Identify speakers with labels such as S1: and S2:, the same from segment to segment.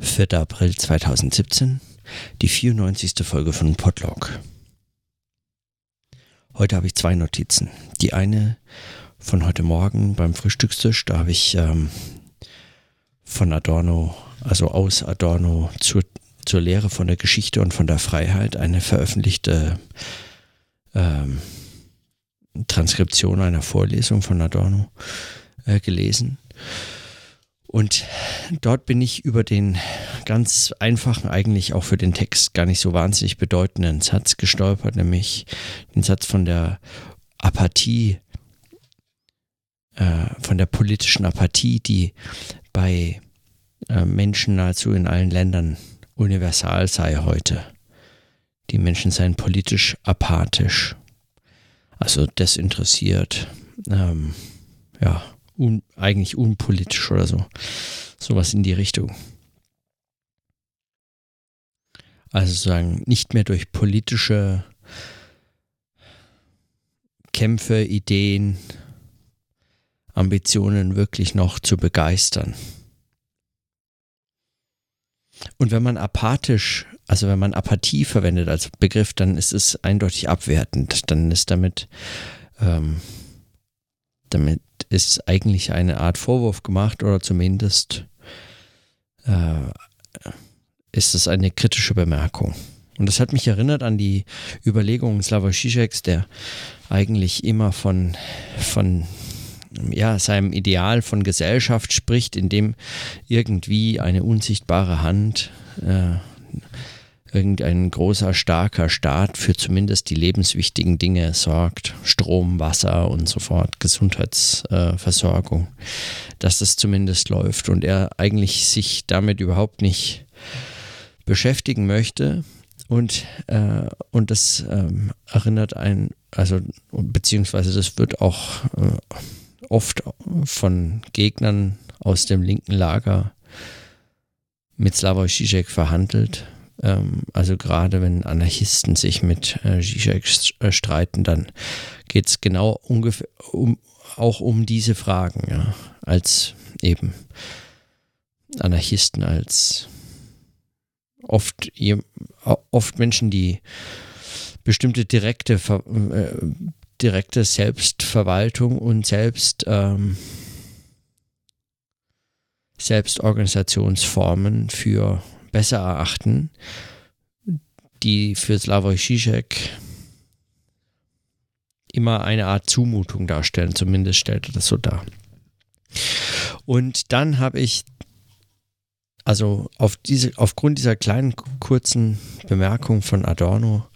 S1: 4. April 2017, die 94. Folge von Podlog. Heute habe ich zwei Notizen. Die eine von heute Morgen beim Frühstückstisch, da habe ich ähm, von Adorno, also aus Adorno zur, zur Lehre von der Geschichte und von der Freiheit eine veröffentlichte ähm, Transkription einer Vorlesung von Adorno äh, gelesen. Und dort bin ich über den ganz einfachen, eigentlich auch für den Text gar nicht so wahnsinnig bedeutenden Satz gestolpert, nämlich den Satz von der Apathie, äh, von der politischen Apathie, die bei äh, Menschen nahezu in allen Ländern universal sei heute. Die Menschen seien politisch apathisch, also desinteressiert, ähm, ja un, eigentlich unpolitisch oder so. Sowas in die Richtung. Also sozusagen nicht mehr durch politische Kämpfe, Ideen, Ambitionen wirklich noch zu begeistern. Und wenn man apathisch, also wenn man Apathie verwendet als Begriff, dann ist es eindeutig abwertend. Dann ist damit, ähm, damit ist eigentlich eine Art Vorwurf gemacht oder zumindest äh, ist es eine kritische Bemerkung. Und das hat mich erinnert an die Überlegungen Slavoj Žižeks, der eigentlich immer von, von ja, seinem Ideal von Gesellschaft spricht, in dem irgendwie eine unsichtbare Hand äh, irgendein großer, starker Staat für zumindest die lebenswichtigen Dinge sorgt, Strom, Wasser und so fort, Gesundheitsversorgung, dass das zumindest läuft und er eigentlich sich damit überhaupt nicht beschäftigen möchte. Und, äh, und das ähm, erinnert einen, also beziehungsweise das wird auch äh, oft von Gegnern aus dem linken Lager mit Slavoj Žižek verhandelt also gerade wenn Anarchisten sich mit äh, Zizek äh, streiten, dann geht es genau ungefähr um, auch um diese Fragen, ja, als eben Anarchisten, als oft, oft Menschen, die bestimmte direkte, äh, direkte Selbstverwaltung und Selbst, ähm, Selbstorganisationsformen für besser erachten, die für Slavoj Žižek immer eine Art Zumutung darstellen. Zumindest stellt er das so dar. Und dann habe ich, also auf diese, aufgrund dieser kleinen kurzen Bemerkung von Adorno,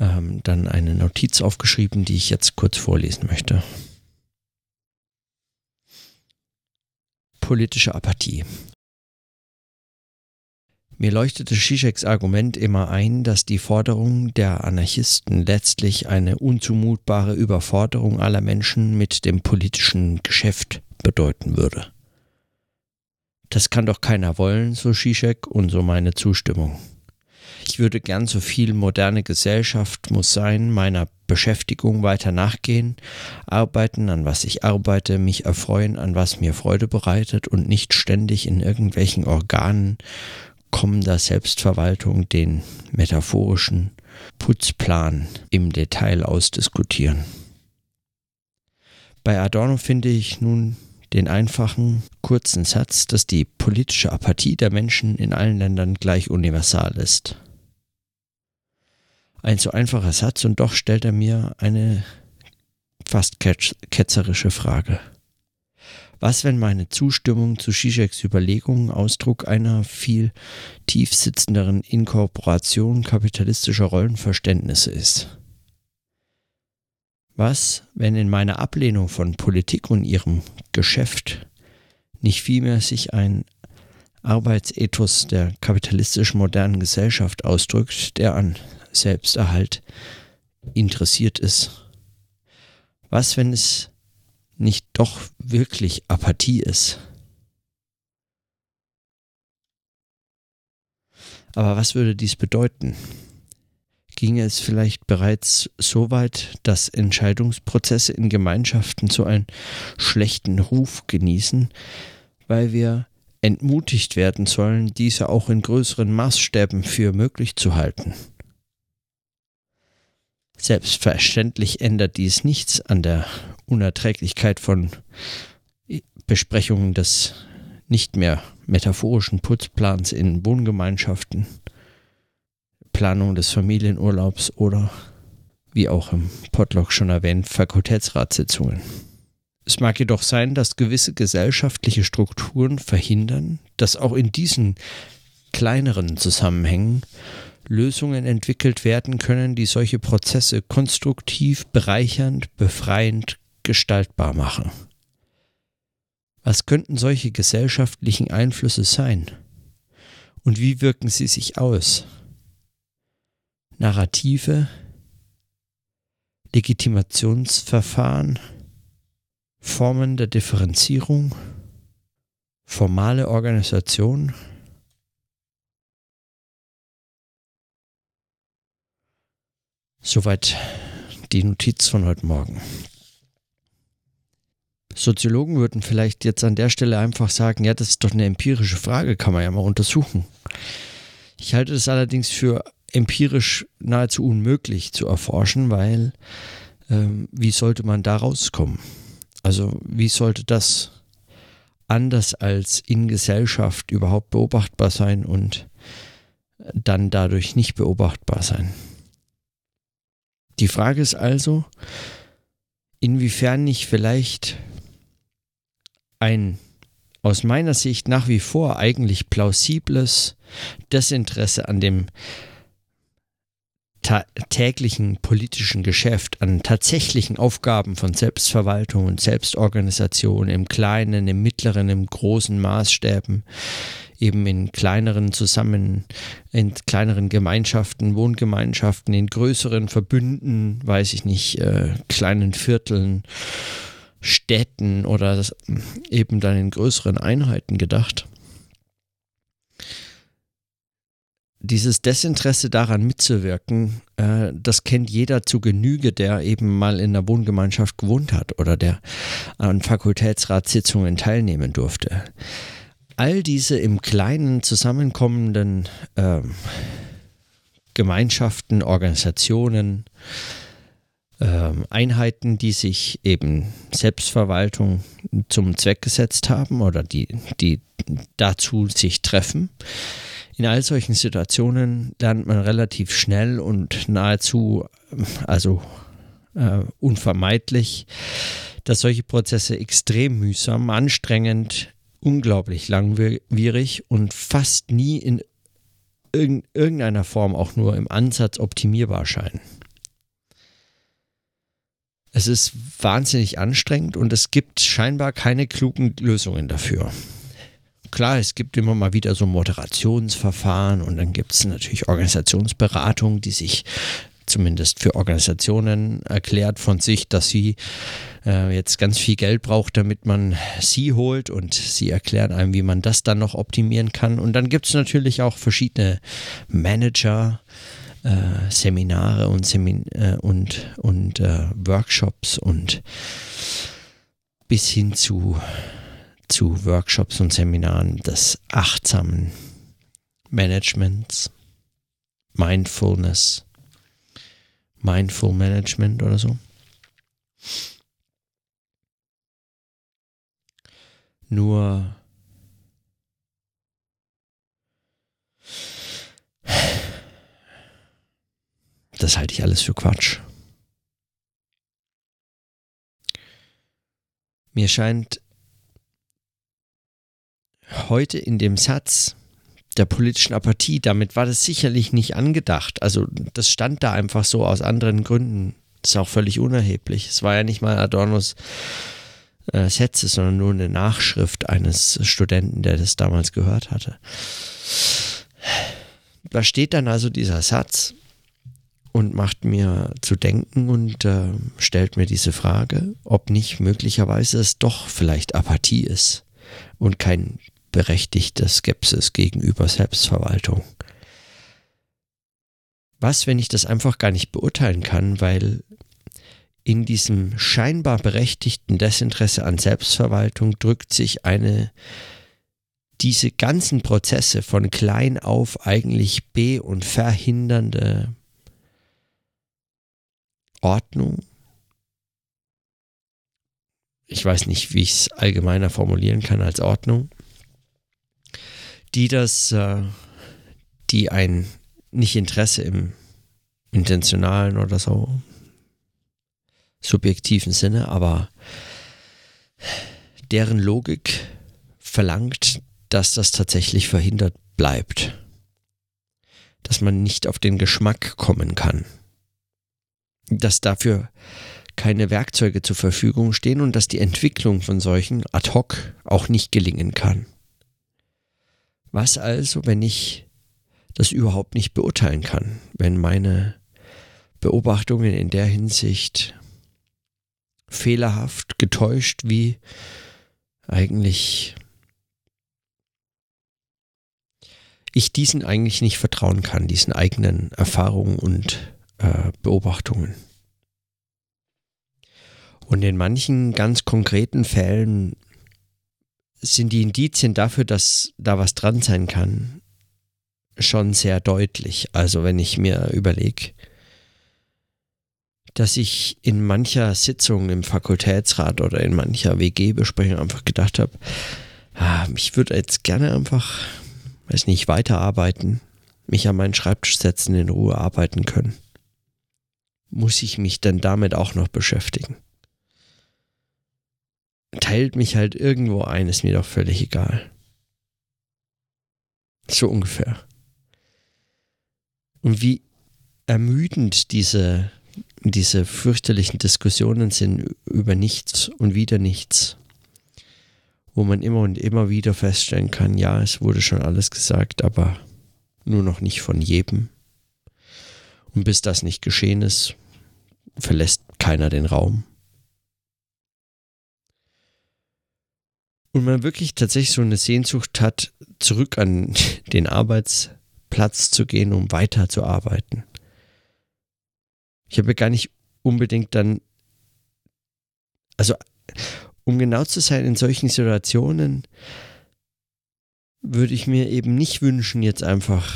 S1: ähm, dann eine Notiz aufgeschrieben, die ich jetzt kurz vorlesen möchte. Politische Apathie. Mir leuchtete Zizeks Argument immer ein, dass die Forderung der Anarchisten letztlich eine unzumutbare Überforderung aller Menschen mit dem politischen Geschäft bedeuten würde. Das kann doch keiner wollen, so Zizek und so meine Zustimmung. Ich würde gern so viel moderne Gesellschaft muss sein, meiner Beschäftigung weiter nachgehen, arbeiten, an was ich arbeite, mich erfreuen, an was mir Freude bereitet und nicht ständig in irgendwelchen Organen kommender Selbstverwaltung den metaphorischen Putzplan im Detail ausdiskutieren. Bei Adorno finde ich nun den einfachen, kurzen Satz, dass die politische Apathie der Menschen in allen Ländern gleich universal ist. Ein so einfacher Satz und doch stellt er mir eine fast ketzerische Frage. Was, wenn meine Zustimmung zu Zizeks Überlegungen Ausdruck einer viel tiefsitzenderen Inkorporation kapitalistischer Rollenverständnisse ist? Was, wenn in meiner Ablehnung von Politik und ihrem Geschäft nicht vielmehr sich ein Arbeitsethos der kapitalistischen modernen Gesellschaft ausdrückt, der an Selbsterhalt interessiert ist? Was, wenn es nicht doch wirklich Apathie ist. Aber was würde dies bedeuten? Ginge es vielleicht bereits so weit, dass Entscheidungsprozesse in Gemeinschaften so einen schlechten Ruf genießen, weil wir entmutigt werden sollen, diese auch in größeren Maßstäben für möglich zu halten. Selbstverständlich ändert dies nichts an der Unerträglichkeit von Besprechungen des nicht mehr metaphorischen Putzplans in Wohngemeinschaften, Planung des Familienurlaubs oder, wie auch im Potlock schon erwähnt, Fakultätsratssitzungen. Es mag jedoch sein, dass gewisse gesellschaftliche Strukturen verhindern, dass auch in diesen kleineren Zusammenhängen Lösungen entwickelt werden können, die solche Prozesse konstruktiv, bereichernd, befreiend gestaltbar machen. Was könnten solche gesellschaftlichen Einflüsse sein? Und wie wirken sie sich aus? Narrative, Legitimationsverfahren, Formen der Differenzierung, formale Organisation, Soweit die Notiz von heute Morgen. Soziologen würden vielleicht jetzt an der Stelle einfach sagen, ja, das ist doch eine empirische Frage, kann man ja mal untersuchen. Ich halte das allerdings für empirisch nahezu unmöglich zu erforschen, weil ähm, wie sollte man da rauskommen? Also wie sollte das anders als in Gesellschaft überhaupt beobachtbar sein und dann dadurch nicht beobachtbar sein? Die Frage ist also, inwiefern nicht vielleicht ein aus meiner Sicht nach wie vor eigentlich plausibles Desinteresse an dem täglichen politischen Geschäft, an tatsächlichen Aufgaben von Selbstverwaltung und Selbstorganisation im kleinen, im mittleren, im großen Maßstäben, eben in kleineren zusammen, in kleineren Gemeinschaften, Wohngemeinschaften, in größeren Verbünden, weiß ich nicht, äh, kleinen Vierteln, Städten oder eben dann in größeren Einheiten gedacht. dieses Desinteresse daran mitzuwirken, äh, das kennt jeder zu Genüge, der eben mal in einer Wohngemeinschaft gewohnt hat oder der an Fakultätsratssitzungen teilnehmen durfte. All diese im Kleinen zusammenkommenden äh, Gemeinschaften, Organisationen, äh, Einheiten, die sich eben Selbstverwaltung zum Zweck gesetzt haben oder die, die dazu sich treffen, in all solchen Situationen lernt man relativ schnell und nahezu, also äh, unvermeidlich, dass solche Prozesse extrem mühsam, anstrengend, unglaublich langwierig und fast nie in irgendeiner Form auch nur im Ansatz optimierbar scheinen. Es ist wahnsinnig anstrengend und es gibt scheinbar keine klugen Lösungen dafür klar, es gibt immer mal wieder so Moderationsverfahren und dann gibt es natürlich Organisationsberatungen, die sich zumindest für Organisationen erklärt von sich, dass sie äh, jetzt ganz viel Geld braucht, damit man sie holt und sie erklären einem, wie man das dann noch optimieren kann. Und dann gibt es natürlich auch verschiedene Manager, äh, Seminare und, Semin äh, und, und äh, Workshops und bis hin zu zu Workshops und Seminaren des achtsamen Managements, Mindfulness, Mindful Management oder so. Nur das halte ich alles für Quatsch. Mir scheint heute in dem Satz der politischen Apathie, damit war das sicherlich nicht angedacht. Also das stand da einfach so aus anderen Gründen. Das ist auch völlig unerheblich. Es war ja nicht mal Adornos äh, Sätze, sondern nur eine Nachschrift eines Studenten, der das damals gehört hatte. Da steht dann also dieser Satz und macht mir zu denken und äh, stellt mir diese Frage, ob nicht möglicherweise es doch vielleicht Apathie ist und kein berechtigte Skepsis gegenüber Selbstverwaltung. Was, wenn ich das einfach gar nicht beurteilen kann, weil in diesem scheinbar berechtigten Desinteresse an Selbstverwaltung drückt sich eine diese ganzen Prozesse von klein auf eigentlich be- und verhindernde Ordnung. Ich weiß nicht, wie ich es allgemeiner formulieren kann als Ordnung, die das, äh, die ein nicht Interesse im intentionalen oder so subjektiven Sinne, aber deren Logik verlangt, dass das tatsächlich verhindert bleibt. Dass man nicht auf den Geschmack kommen kann. Dass dafür keine Werkzeuge zur Verfügung stehen und dass die Entwicklung von solchen ad hoc auch nicht gelingen kann. Was also, wenn ich das überhaupt nicht beurteilen kann, wenn meine Beobachtungen in der Hinsicht fehlerhaft, getäuscht, wie eigentlich ich diesen eigentlich nicht vertrauen kann, diesen eigenen Erfahrungen und äh, Beobachtungen. Und in manchen ganz konkreten Fällen sind die Indizien dafür, dass da was dran sein kann, schon sehr deutlich. Also wenn ich mir überlege, dass ich in mancher Sitzung im Fakultätsrat oder in mancher WG-Besprechung einfach gedacht habe, ah, ich würde jetzt gerne einfach, weiß nicht, weiterarbeiten, mich an meinen Schreibtisch setzen, in Ruhe arbeiten können. Muss ich mich dann damit auch noch beschäftigen? Teilt mich halt irgendwo ein, ist mir doch völlig egal. So ungefähr. Und wie ermüdend diese diese fürchterlichen Diskussionen sind über nichts und wieder nichts, wo man immer und immer wieder feststellen kann, ja, es wurde schon alles gesagt, aber nur noch nicht von jedem. Und bis das nicht geschehen ist, verlässt keiner den Raum. Und man wirklich tatsächlich so eine Sehnsucht hat, zurück an den Arbeitsplatz zu gehen, um weiterzuarbeiten. Ich habe gar nicht unbedingt dann, also um genau zu sein, in solchen Situationen würde ich mir eben nicht wünschen, jetzt einfach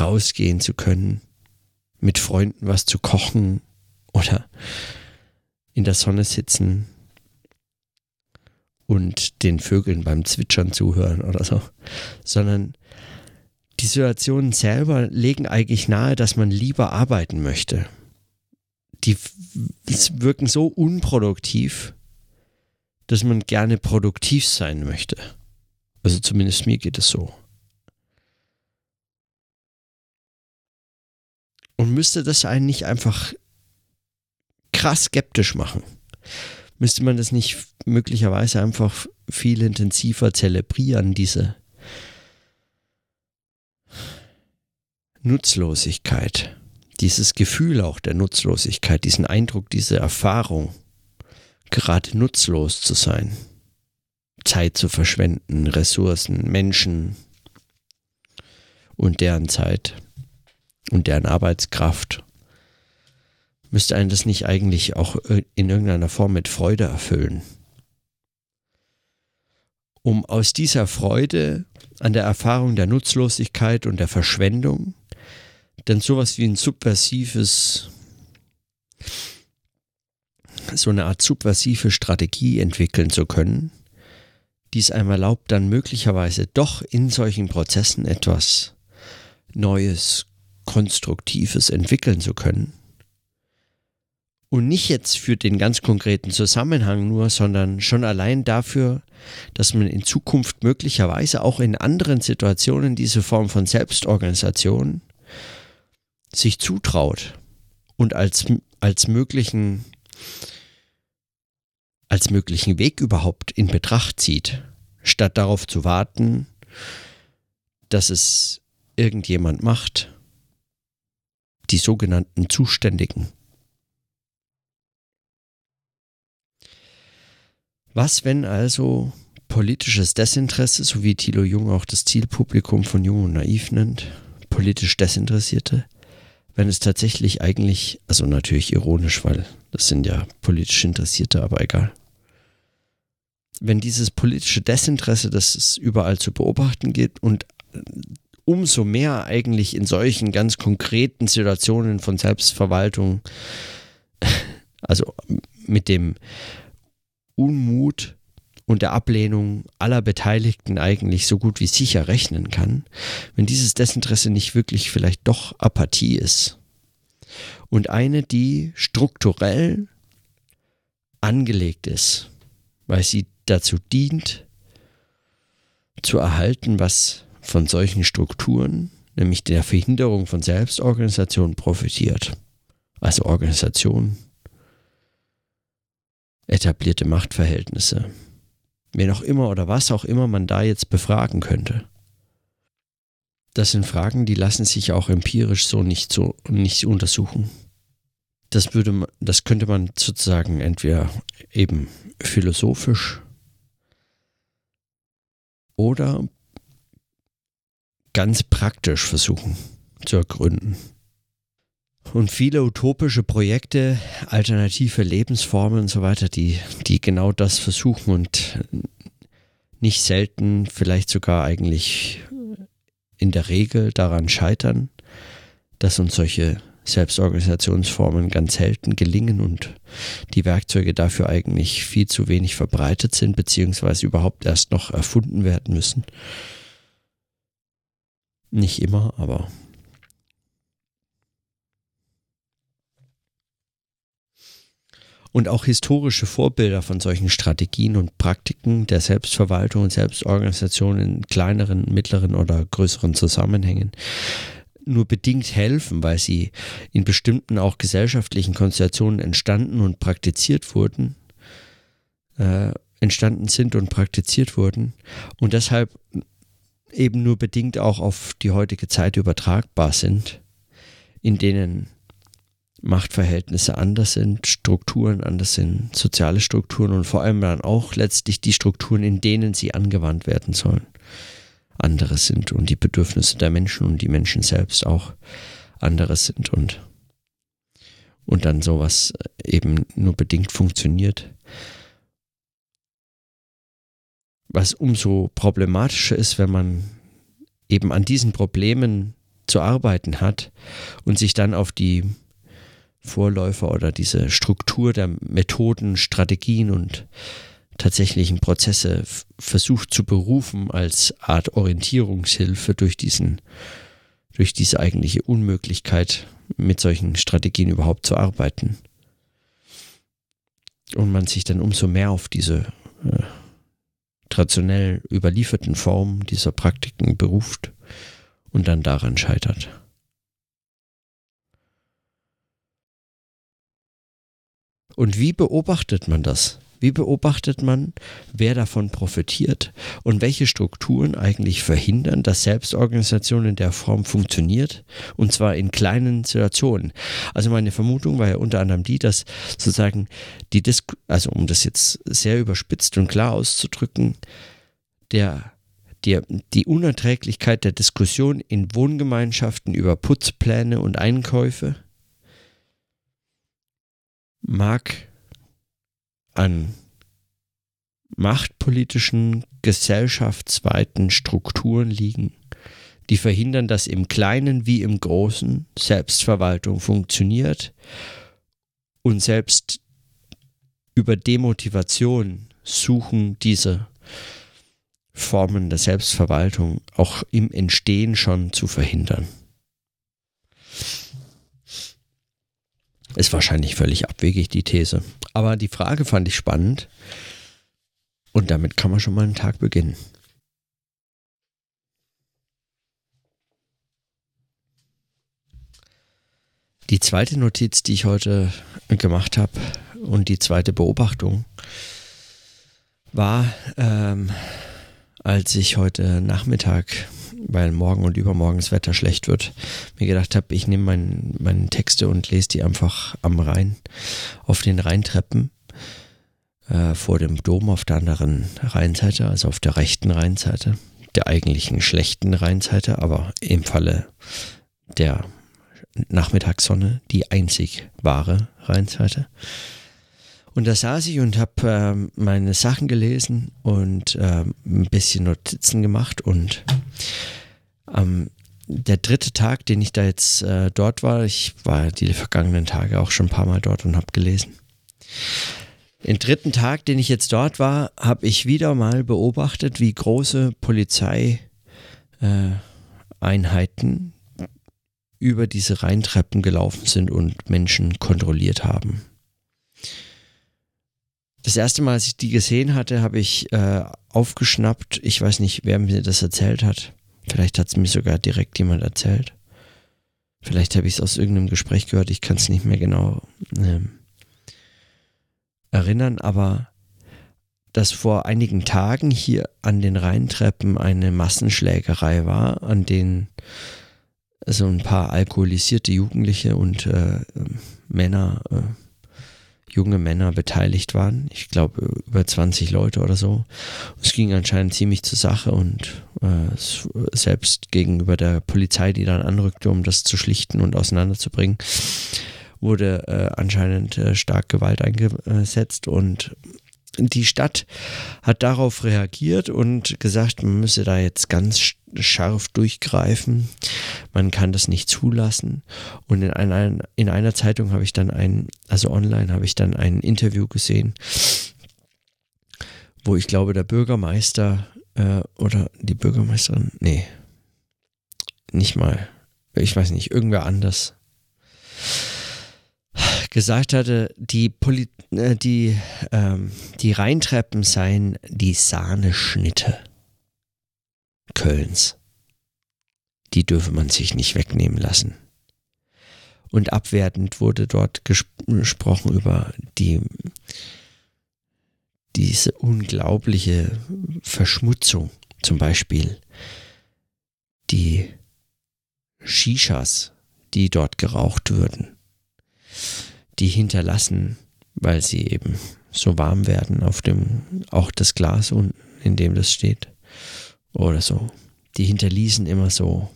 S1: rausgehen zu können, mit Freunden was zu kochen oder in der Sonne sitzen und den Vögeln beim Zwitschern zuhören oder so, sondern die Situationen selber legen eigentlich nahe, dass man lieber arbeiten möchte die wirken so unproduktiv, dass man gerne produktiv sein möchte. Also zumindest mir geht es so. Und müsste das einen nicht einfach krass skeptisch machen? Müsste man das nicht möglicherweise einfach viel intensiver zelebrieren, diese Nutzlosigkeit? dieses Gefühl auch der Nutzlosigkeit, diesen Eindruck, diese Erfahrung, gerade nutzlos zu sein, Zeit zu verschwenden, Ressourcen, Menschen und deren Zeit und deren Arbeitskraft, müsste einen das nicht eigentlich auch in irgendeiner Form mit Freude erfüllen? Um aus dieser Freude an der Erfahrung der Nutzlosigkeit und der Verschwendung dann sowas wie ein subversives, so eine Art subversive Strategie entwickeln zu können, die es einem erlaubt, dann möglicherweise doch in solchen Prozessen etwas Neues, Konstruktives entwickeln zu können. Und nicht jetzt für den ganz konkreten Zusammenhang nur, sondern schon allein dafür, dass man in Zukunft möglicherweise auch in anderen Situationen diese Form von Selbstorganisation sich zutraut und als, als möglichen als möglichen Weg überhaupt in Betracht zieht, statt darauf zu warten, dass es irgendjemand macht, die sogenannten Zuständigen. Was, wenn also politisches Desinteresse, so wie Thilo Jung auch das Zielpublikum von Jung und Naiv nennt, politisch Desinteressierte, wenn es tatsächlich eigentlich, also natürlich ironisch, weil das sind ja politisch Interessierte, aber egal. wenn dieses politische Desinteresse, das es überall zu beobachten gibt und umso mehr eigentlich in solchen ganz konkreten Situationen von Selbstverwaltung, also mit dem Unmut und der Ablehnung aller Beteiligten eigentlich so gut wie sicher rechnen kann, wenn dieses Desinteresse nicht wirklich vielleicht doch Apathie ist. Und eine, die strukturell angelegt ist, weil sie dazu dient, zu erhalten, was von solchen Strukturen, nämlich der Verhinderung von Selbstorganisation, profitiert. Also Organisation, etablierte Machtverhältnisse, wen auch immer oder was auch immer man da jetzt befragen könnte. Das sind Fragen, die lassen sich auch empirisch so nicht so nicht untersuchen. Das würde das könnte man sozusagen entweder eben philosophisch oder ganz praktisch versuchen zu ergründen. Und viele utopische Projekte, alternative Lebensformen und so weiter, die, die genau das versuchen und nicht selten, vielleicht sogar eigentlich in der Regel daran scheitern, dass uns solche Selbstorganisationsformen ganz selten gelingen und die Werkzeuge dafür eigentlich viel zu wenig verbreitet sind, beziehungsweise überhaupt erst noch erfunden werden müssen. Nicht immer, aber und auch historische Vorbilder von solchen Strategien und Praktiken der Selbstverwaltung und Selbstorganisation in kleineren, mittleren oder größeren Zusammenhängen nur bedingt helfen, weil sie in bestimmten auch gesellschaftlichen Konstellationen entstanden und praktiziert wurden, äh, entstanden sind und praktiziert wurden. Und deshalb eben nur bedingt auch auf die heutige Zeit übertragbar sind, in denen Machtverhältnisse anders sind, Strukturen anders sind, soziale Strukturen und vor allem dann auch letztlich die Strukturen, in denen sie angewandt werden sollen, andere sind und die Bedürfnisse der Menschen und die Menschen selbst auch andere sind und, und dann sowas eben nur bedingt funktioniert. Was umso problematischer ist, wenn man eben an diesen Problemen zu arbeiten hat und sich dann auf die Vorläufer oder diese Struktur der Methoden, Strategien und tatsächlichen Prozesse versucht zu berufen als Art Orientierungshilfe durch diesen, durch diese eigentliche Unmöglichkeit, mit solchen Strategien überhaupt zu arbeiten. Und man sich dann umso mehr auf diese äh, traditionell überlieferten Formen dieser Praktiken beruft und dann daran scheitert. Und wie beobachtet man das? Wie beobachtet man, wer davon profitiert und welche Strukturen eigentlich verhindern, dass Selbstorganisation in der Form funktioniert und zwar in kleinen Situationen? Also meine Vermutung war ja unter anderem die, dass sozusagen die Disku also um das jetzt sehr überspitzt und klar auszudrücken, der die, die Unerträglichkeit der Diskussion in Wohngemeinschaften über Putzpläne und Einkäufe mag an machtpolitischen, gesellschaftsweiten Strukturen liegen, die verhindern, dass im Kleinen wie im Großen Selbstverwaltung funktioniert und selbst über Demotivation suchen diese Formen der Selbstverwaltung auch im Entstehen schon zu verhindern. Ist wahrscheinlich völlig abwegig, die These. Aber die Frage fand ich spannend. Und damit kann man schon mal einen Tag beginnen. Die zweite Notiz, die ich heute gemacht habe und die zweite Beobachtung war, ähm, als ich heute Nachmittag weil morgen und übermorgen das Wetter schlecht wird, mir gedacht habe, ich nehme mein, meine Texte und lese die einfach am Rhein, auf den Rheintreppen äh, vor dem Dom auf der anderen Rheinseite, also auf der rechten Rheinseite, der eigentlichen schlechten Rheinseite, aber im Falle der Nachmittagssonne die einzig wahre Rheinseite. Und da saß ich und habe äh, meine Sachen gelesen und äh, ein bisschen Notizen gemacht. Und ähm, der dritte Tag, den ich da jetzt äh, dort war, ich war die vergangenen Tage auch schon ein paar Mal dort und habe gelesen. Den dritten Tag, den ich jetzt dort war, habe ich wieder mal beobachtet, wie große Polizeieinheiten äh, über diese Rheintreppen gelaufen sind und Menschen kontrolliert haben. Das erste Mal, als ich die gesehen hatte, habe ich äh, aufgeschnappt. Ich weiß nicht, wer mir das erzählt hat. Vielleicht hat es mir sogar direkt jemand erzählt. Vielleicht habe ich es aus irgendeinem Gespräch gehört. Ich kann es nicht mehr genau ähm, erinnern, aber dass vor einigen Tagen hier an den Rheintreppen eine Massenschlägerei war, an denen so ein paar alkoholisierte Jugendliche und äh, Männer äh, junge Männer beteiligt waren. Ich glaube über 20 Leute oder so. Es ging anscheinend ziemlich zur Sache und äh, selbst gegenüber der Polizei, die dann anrückte, um das zu schlichten und auseinanderzubringen, wurde äh, anscheinend äh, stark Gewalt eingesetzt und die Stadt hat darauf reagiert und gesagt, man müsse da jetzt ganz scharf durchgreifen. Man kann das nicht zulassen. Und in einer, in einer Zeitung habe ich dann ein, also online habe ich dann ein Interview gesehen, wo ich glaube, der Bürgermeister äh, oder die Bürgermeisterin, nee, nicht mal, ich weiß nicht, irgendwer anders gesagt hatte, die, Poli äh, die, ähm, die Rheintreppen seien die Sahneschnitte Kölns. Die dürfe man sich nicht wegnehmen lassen. Und abwertend wurde dort gesprochen über die, diese unglaubliche Verschmutzung, zum Beispiel die Shishas, die dort geraucht würden die hinterlassen, weil sie eben so warm werden auf dem, auch das Glas unten, in dem das steht. Oder so. Die hinterließen immer so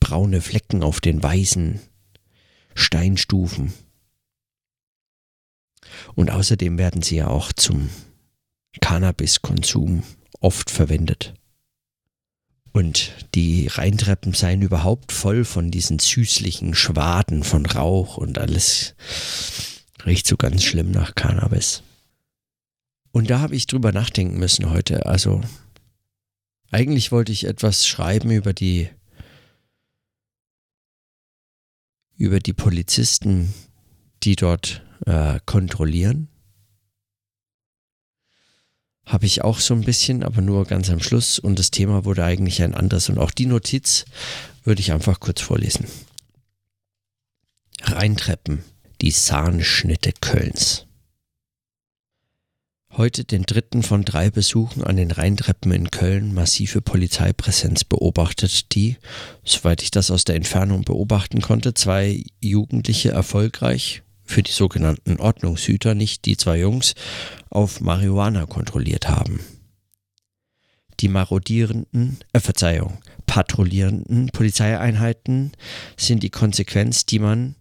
S1: braune Flecken auf den weißen Steinstufen. Und außerdem werden sie ja auch zum Cannabiskonsum oft verwendet. Und die Rheintreppen seien überhaupt voll von diesen süßlichen Schwaden von Rauch und alles riecht so ganz schlimm nach Cannabis. Und da habe ich drüber nachdenken müssen heute. Also eigentlich wollte ich etwas schreiben über die über die Polizisten, die dort äh, kontrollieren habe ich auch so ein bisschen, aber nur ganz am Schluss. Und das Thema wurde eigentlich ein anderes. Und auch die Notiz würde ich einfach kurz vorlesen. Rheintreppen, die Sahnschnitte Kölns. Heute den dritten von drei Besuchen an den Rheintreppen in Köln massive Polizeipräsenz beobachtet, die, soweit ich das aus der Entfernung beobachten konnte, zwei Jugendliche erfolgreich, für die sogenannten Ordnungshüter nicht die zwei Jungs auf Marihuana kontrolliert haben. Die marodierenden, äh, Verzeihung, patrouillierenden Polizeieinheiten sind die Konsequenz, die man,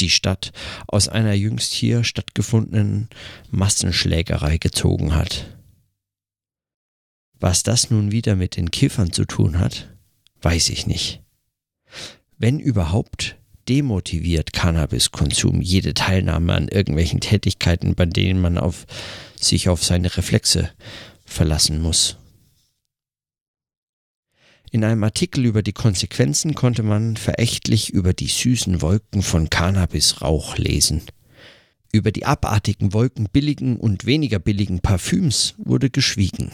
S1: die Stadt, aus einer jüngst hier stattgefundenen Massenschlägerei gezogen hat. Was das nun wieder mit den Kiffern zu tun hat, weiß ich nicht. Wenn überhaupt, demotiviert Cannabiskonsum jede Teilnahme an irgendwelchen Tätigkeiten, bei denen man auf, sich auf seine Reflexe verlassen muss. In einem Artikel über die Konsequenzen konnte man verächtlich über die süßen Wolken von Cannabisrauch lesen. Über die abartigen Wolken billigen und weniger billigen Parfüms wurde geschwiegen.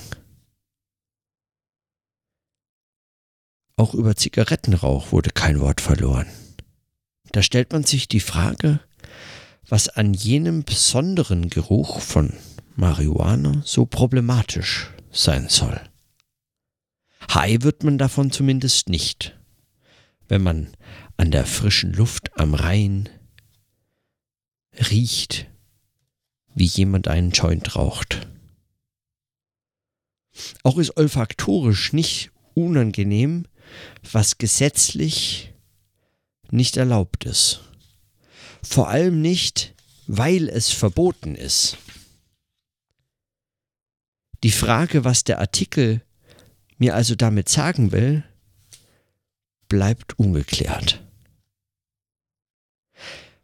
S1: Auch über Zigarettenrauch wurde kein Wort verloren. Da stellt man sich die Frage, was an jenem besonderen Geruch von Marihuana so problematisch sein soll. High wird man davon zumindest nicht, wenn man an der frischen Luft am Rhein riecht, wie jemand einen Joint raucht. Auch ist olfaktorisch nicht unangenehm, was gesetzlich nicht erlaubt ist. Vor allem nicht, weil es verboten ist. Die Frage, was der Artikel mir also damit sagen will, bleibt ungeklärt.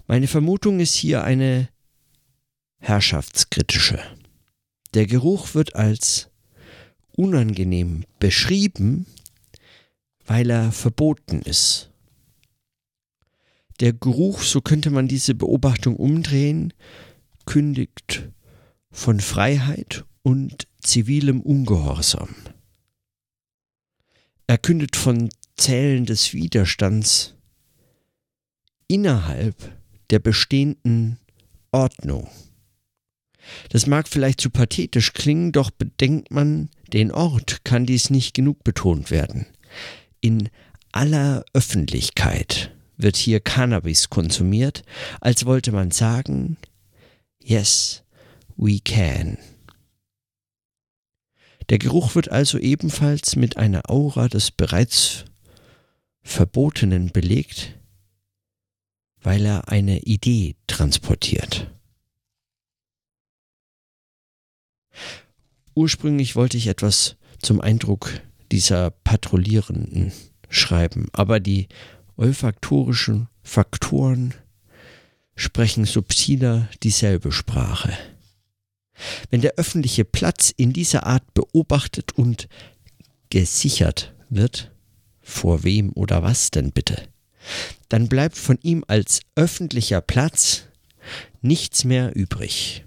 S1: Meine Vermutung ist hier eine herrschaftskritische. Der Geruch wird als unangenehm beschrieben, weil er verboten ist. Der Geruch, so könnte man diese Beobachtung umdrehen, kündigt von Freiheit und zivilem Ungehorsam. Er kündet von Zellen des Widerstands innerhalb der bestehenden Ordnung. Das mag vielleicht zu pathetisch klingen, doch bedenkt man den Ort, kann dies nicht genug betont werden. In aller Öffentlichkeit wird hier Cannabis konsumiert, als wollte man sagen, yes, we can. Der Geruch wird also ebenfalls mit einer Aura des bereits Verbotenen belegt, weil er eine Idee transportiert. Ursprünglich wollte ich etwas zum Eindruck dieser Patrouillierenden schreiben, aber die olfaktorischen Faktoren sprechen subtiler dieselbe Sprache. Wenn der öffentliche Platz in dieser Art beobachtet und gesichert wird, vor wem oder was denn bitte? Dann bleibt von ihm als öffentlicher Platz nichts mehr übrig.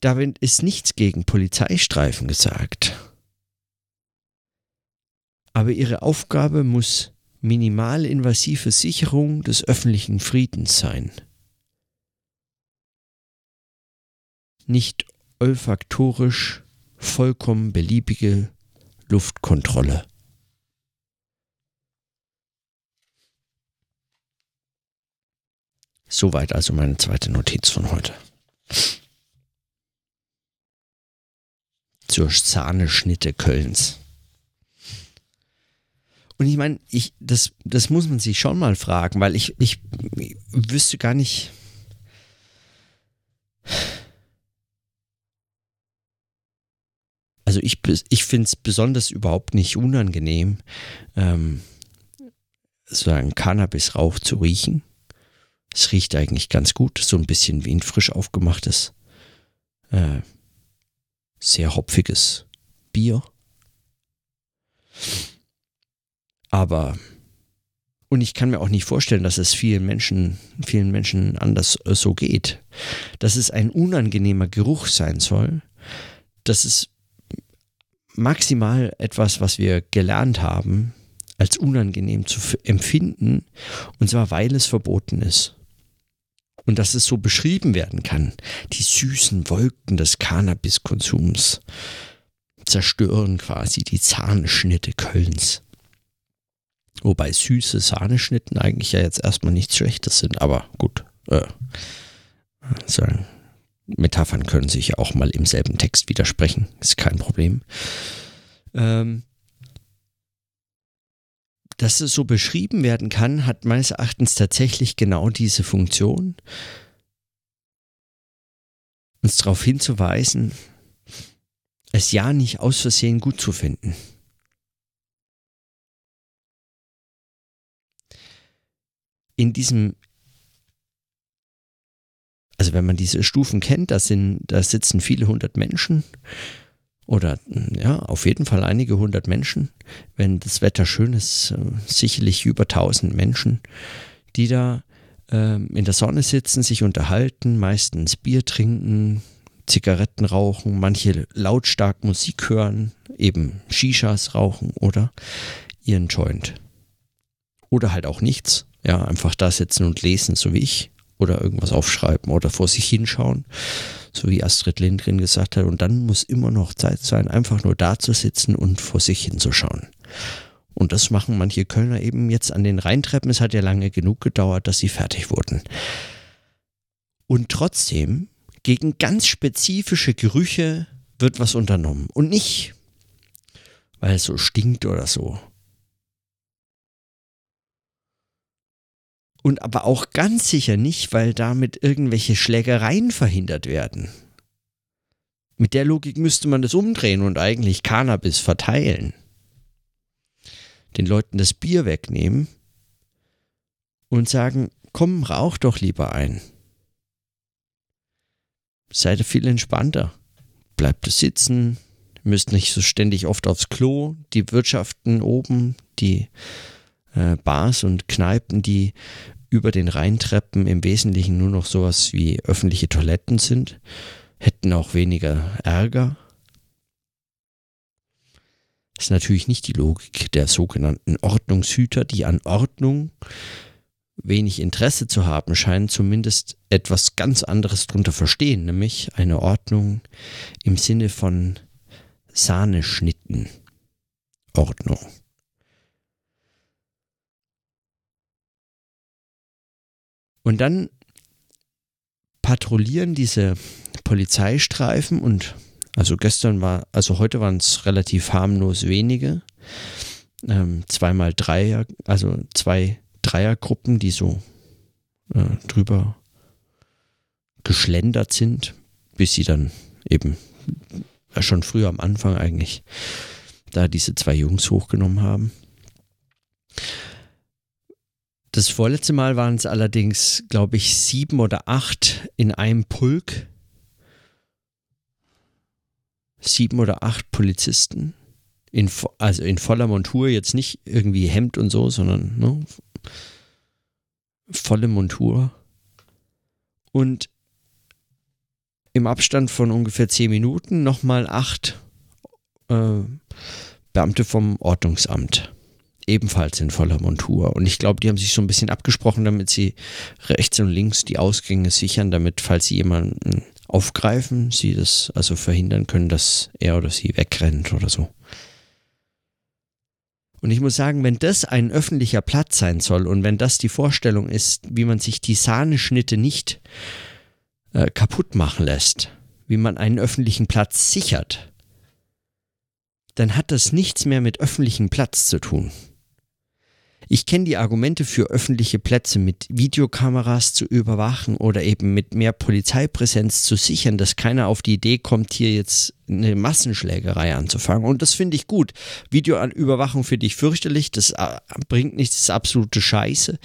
S1: Damit ist nichts gegen Polizeistreifen gesagt. Aber ihre Aufgabe muss minimalinvasive Sicherung des öffentlichen Friedens sein. Nicht olfaktorisch vollkommen beliebige Luftkontrolle. Soweit also meine zweite Notiz von heute. Zur Sahneschnitte Kölns. Und ich meine, ich, das, das muss man sich schon mal fragen, weil ich, ich, ich wüsste gar nicht. Also ich, ich finde es besonders überhaupt nicht unangenehm, ähm, so einen Cannabisrauch zu riechen. Es riecht eigentlich ganz gut, so ein bisschen wie ein frisch aufgemachtes, äh, sehr hopfiges Bier. Aber und ich kann mir auch nicht vorstellen, dass es vielen Menschen, vielen Menschen anders äh, so geht. Dass es ein unangenehmer Geruch sein soll, das ist maximal etwas, was wir gelernt haben, als unangenehm zu empfinden, und zwar weil es verboten ist. Und dass es so beschrieben werden kann. Die süßen Wolken des Cannabiskonsums zerstören quasi die Zahnschnitte Kölns. Wobei süße Sahneschnitten eigentlich ja jetzt erstmal nichts Schlechtes sind, aber gut. Äh, sagen, Metaphern können sich ja auch mal im selben Text widersprechen, ist kein Problem. Ähm, dass es so beschrieben werden kann, hat meines Erachtens tatsächlich genau diese Funktion, uns darauf hinzuweisen, es ja nicht aus Versehen gut zu finden. in diesem, also wenn man diese Stufen kennt, da, sind, da sitzen viele hundert Menschen oder ja, auf jeden Fall einige hundert Menschen. Wenn das Wetter schön ist, äh, sicherlich über tausend Menschen, die da äh, in der Sonne sitzen, sich unterhalten, meistens Bier trinken, Zigaretten rauchen, manche lautstark Musik hören, eben Shishas rauchen oder ihren Joint. Oder halt auch nichts. Ja, einfach da sitzen und lesen, so wie ich. Oder irgendwas aufschreiben oder vor sich hinschauen, so wie Astrid Lindgren gesagt hat. Und dann muss immer noch Zeit sein, einfach nur da zu sitzen und vor sich hinzuschauen. Und das machen manche Kölner eben jetzt an den Rheintreppen. Es hat ja lange genug gedauert, dass sie fertig wurden. Und trotzdem, gegen ganz spezifische Gerüche wird was unternommen. Und nicht, weil es so stinkt oder so, Und aber auch ganz sicher nicht, weil damit irgendwelche Schlägereien verhindert werden. Mit der Logik müsste man das umdrehen und eigentlich Cannabis verteilen. Den Leuten das Bier wegnehmen und sagen, komm, rauch doch lieber ein. Seid ihr viel entspannter. Bleibt sitzen, müsst nicht so ständig oft aufs Klo. Die Wirtschaften oben, die äh, Bars und Kneipen, die über den Rheintreppen im Wesentlichen nur noch sowas wie öffentliche Toiletten sind, hätten auch weniger Ärger. Das ist natürlich nicht die Logik der sogenannten Ordnungshüter, die an Ordnung wenig Interesse zu haben scheinen, zumindest etwas ganz anderes darunter verstehen, nämlich eine Ordnung im Sinne von Sahneschnitten. Ordnung. Und dann patrouillieren diese Polizeistreifen und also gestern war, also heute waren es relativ harmlos wenige. Ähm, zweimal Dreier, also zwei Dreiergruppen, die so äh, drüber geschlendert sind, bis sie dann eben äh, schon früher am Anfang eigentlich da diese zwei Jungs hochgenommen haben. Das vorletzte Mal waren es allerdings, glaube ich, sieben oder acht in einem Pulk. Sieben oder acht Polizisten. In, also in voller Montur, jetzt nicht irgendwie Hemd und so, sondern ne, volle Montur. Und im Abstand von ungefähr zehn Minuten nochmal acht äh, Beamte vom Ordnungsamt ebenfalls in voller Montur. Und ich glaube, die haben sich so ein bisschen abgesprochen, damit sie rechts und links die Ausgänge sichern, damit, falls sie jemanden aufgreifen, sie das also verhindern können, dass er oder sie wegrennt oder so. Und ich muss sagen, wenn das ein öffentlicher Platz sein soll und wenn das die Vorstellung ist, wie man sich die Sahneschnitte nicht äh, kaputt machen lässt, wie man einen öffentlichen Platz sichert, dann hat das nichts mehr mit öffentlichem Platz zu tun. Ich kenne die Argumente für öffentliche Plätze mit Videokameras zu überwachen oder eben mit mehr Polizeipräsenz zu sichern, dass keiner auf die Idee kommt, hier jetzt eine Massenschlägerei anzufangen. Und das finde ich gut. Videoüberwachung finde ich fürchterlich, das äh, bringt nichts, das ist absolute Scheiße.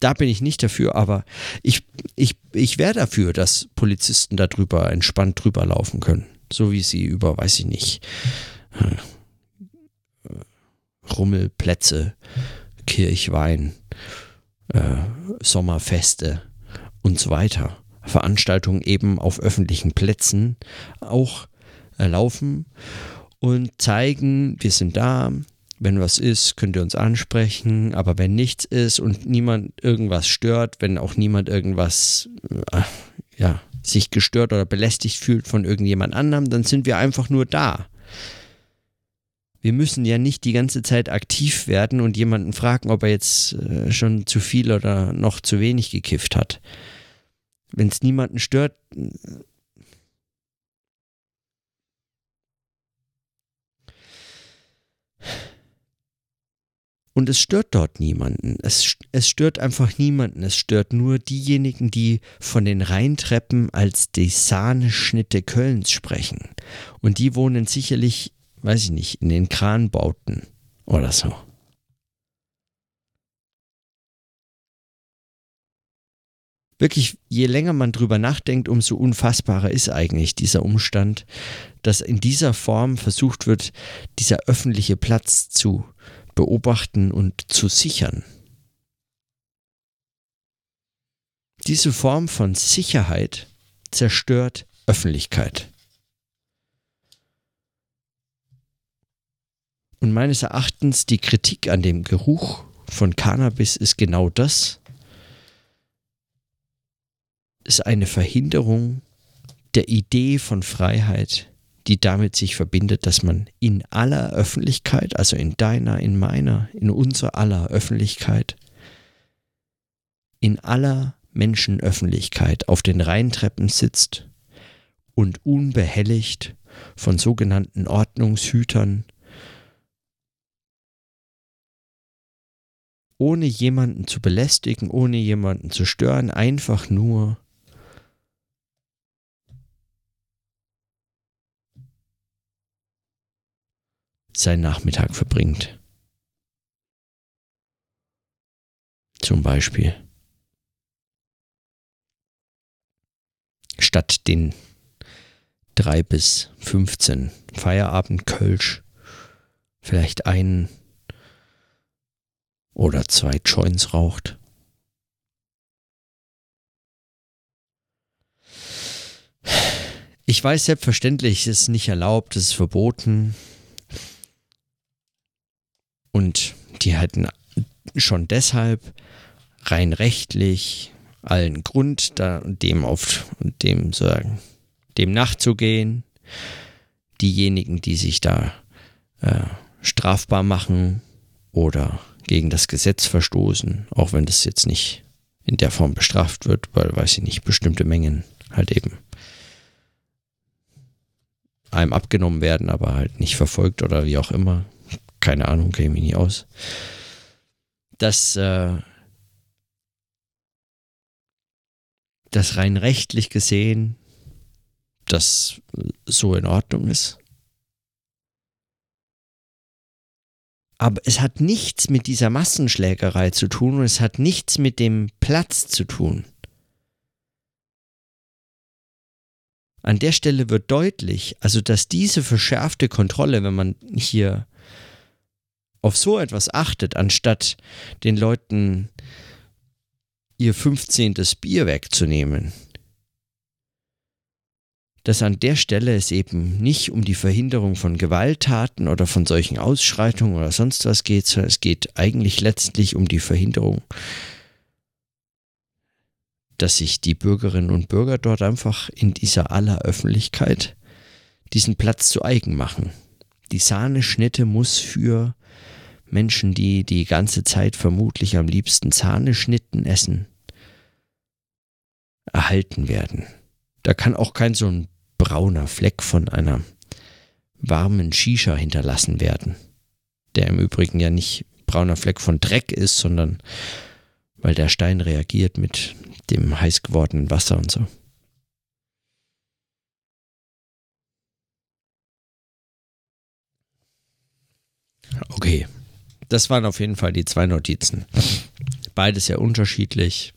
S1: Da bin ich nicht dafür, aber ich, ich, ich wäre dafür, dass Polizisten darüber entspannt drüber laufen können. So wie sie über, weiß ich nicht, äh, Rummelplätze Kirchwein, äh, Sommerfeste und so weiter. Veranstaltungen eben auf öffentlichen Plätzen auch erlaufen und zeigen, wir sind da, wenn was ist, könnt ihr uns ansprechen, aber wenn nichts ist und niemand irgendwas stört, wenn auch niemand irgendwas, äh, ja, sich gestört oder belästigt fühlt von irgendjemand anderem, dann sind wir einfach nur da wir müssen ja nicht die ganze Zeit aktiv werden und jemanden fragen, ob er jetzt äh, schon zu viel oder noch zu wenig gekifft hat. Wenn es niemanden stört. Und es stört dort niemanden. Es, es stört einfach niemanden. Es stört nur diejenigen, die von den Rheintreppen als die Sahneschnitte Kölns sprechen. Und die wohnen sicherlich weiß ich nicht, in den Kranbauten oder so. Wirklich, je länger man drüber nachdenkt, umso unfassbarer ist eigentlich dieser Umstand, dass in dieser Form versucht wird, dieser öffentliche Platz zu beobachten und zu sichern. Diese Form von Sicherheit zerstört Öffentlichkeit. Und meines Erachtens die Kritik an dem Geruch von Cannabis ist genau das. Ist eine Verhinderung der Idee von Freiheit, die damit sich verbindet, dass man in aller Öffentlichkeit, also in deiner, in meiner, in unserer aller Öffentlichkeit, in aller Menschenöffentlichkeit auf den Rheintreppen sitzt und unbehelligt von sogenannten Ordnungshütern ohne jemanden zu belästigen, ohne jemanden zu stören, einfach nur seinen Nachmittag verbringt. Zum Beispiel. Statt den drei bis 15 Feierabend Kölsch vielleicht einen oder zwei Joints raucht. Ich weiß selbstverständlich, es ist nicht erlaubt, es ist verboten. Und die hatten schon deshalb rein rechtlich allen Grund, da, dem auf dem sagen, dem nachzugehen. Diejenigen, die sich da äh, strafbar machen oder gegen das Gesetz verstoßen, auch wenn das jetzt nicht in der Form bestraft wird, weil, weiß ich nicht, bestimmte Mengen halt eben einem abgenommen werden, aber halt nicht verfolgt oder wie auch immer. Keine Ahnung, kenne ich nie aus. Dass äh, das rein rechtlich gesehen das so in Ordnung ist. Aber es hat nichts mit dieser Massenschlägerei zu tun und es hat nichts mit dem Platz zu tun. An der Stelle wird deutlich, also dass diese verschärfte Kontrolle, wenn man hier auf so etwas achtet, anstatt den Leuten ihr 15. Bier wegzunehmen, dass an der Stelle es eben nicht um die Verhinderung von Gewalttaten oder von solchen Ausschreitungen oder sonst was geht, sondern es geht eigentlich letztlich um die Verhinderung, dass sich die Bürgerinnen und Bürger dort einfach in dieser aller Öffentlichkeit diesen Platz zu eigen machen. Die Sahneschnitte muss für Menschen, die die ganze Zeit vermutlich am liebsten Sahneschnitten essen, erhalten werden. Da kann auch kein so ein brauner Fleck von einer warmen Shisha hinterlassen werden, der im Übrigen ja nicht brauner Fleck von Dreck ist, sondern weil der Stein reagiert mit dem heiß gewordenen Wasser und so. Okay, das waren auf jeden Fall die zwei Notizen. Beides sehr unterschiedlich,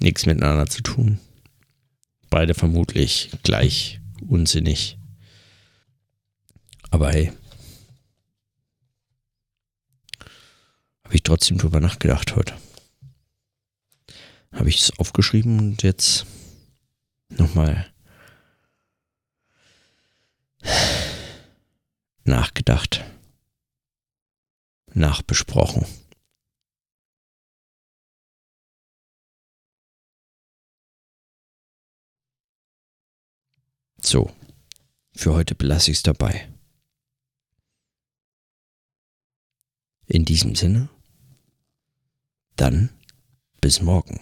S1: nichts miteinander zu tun. Beide vermutlich gleich unsinnig. Aber hey, habe ich trotzdem drüber nachgedacht heute. Habe ich es aufgeschrieben und jetzt nochmal nachgedacht, nachbesprochen. So, für heute belasse ich es dabei. In diesem Sinne, dann bis morgen.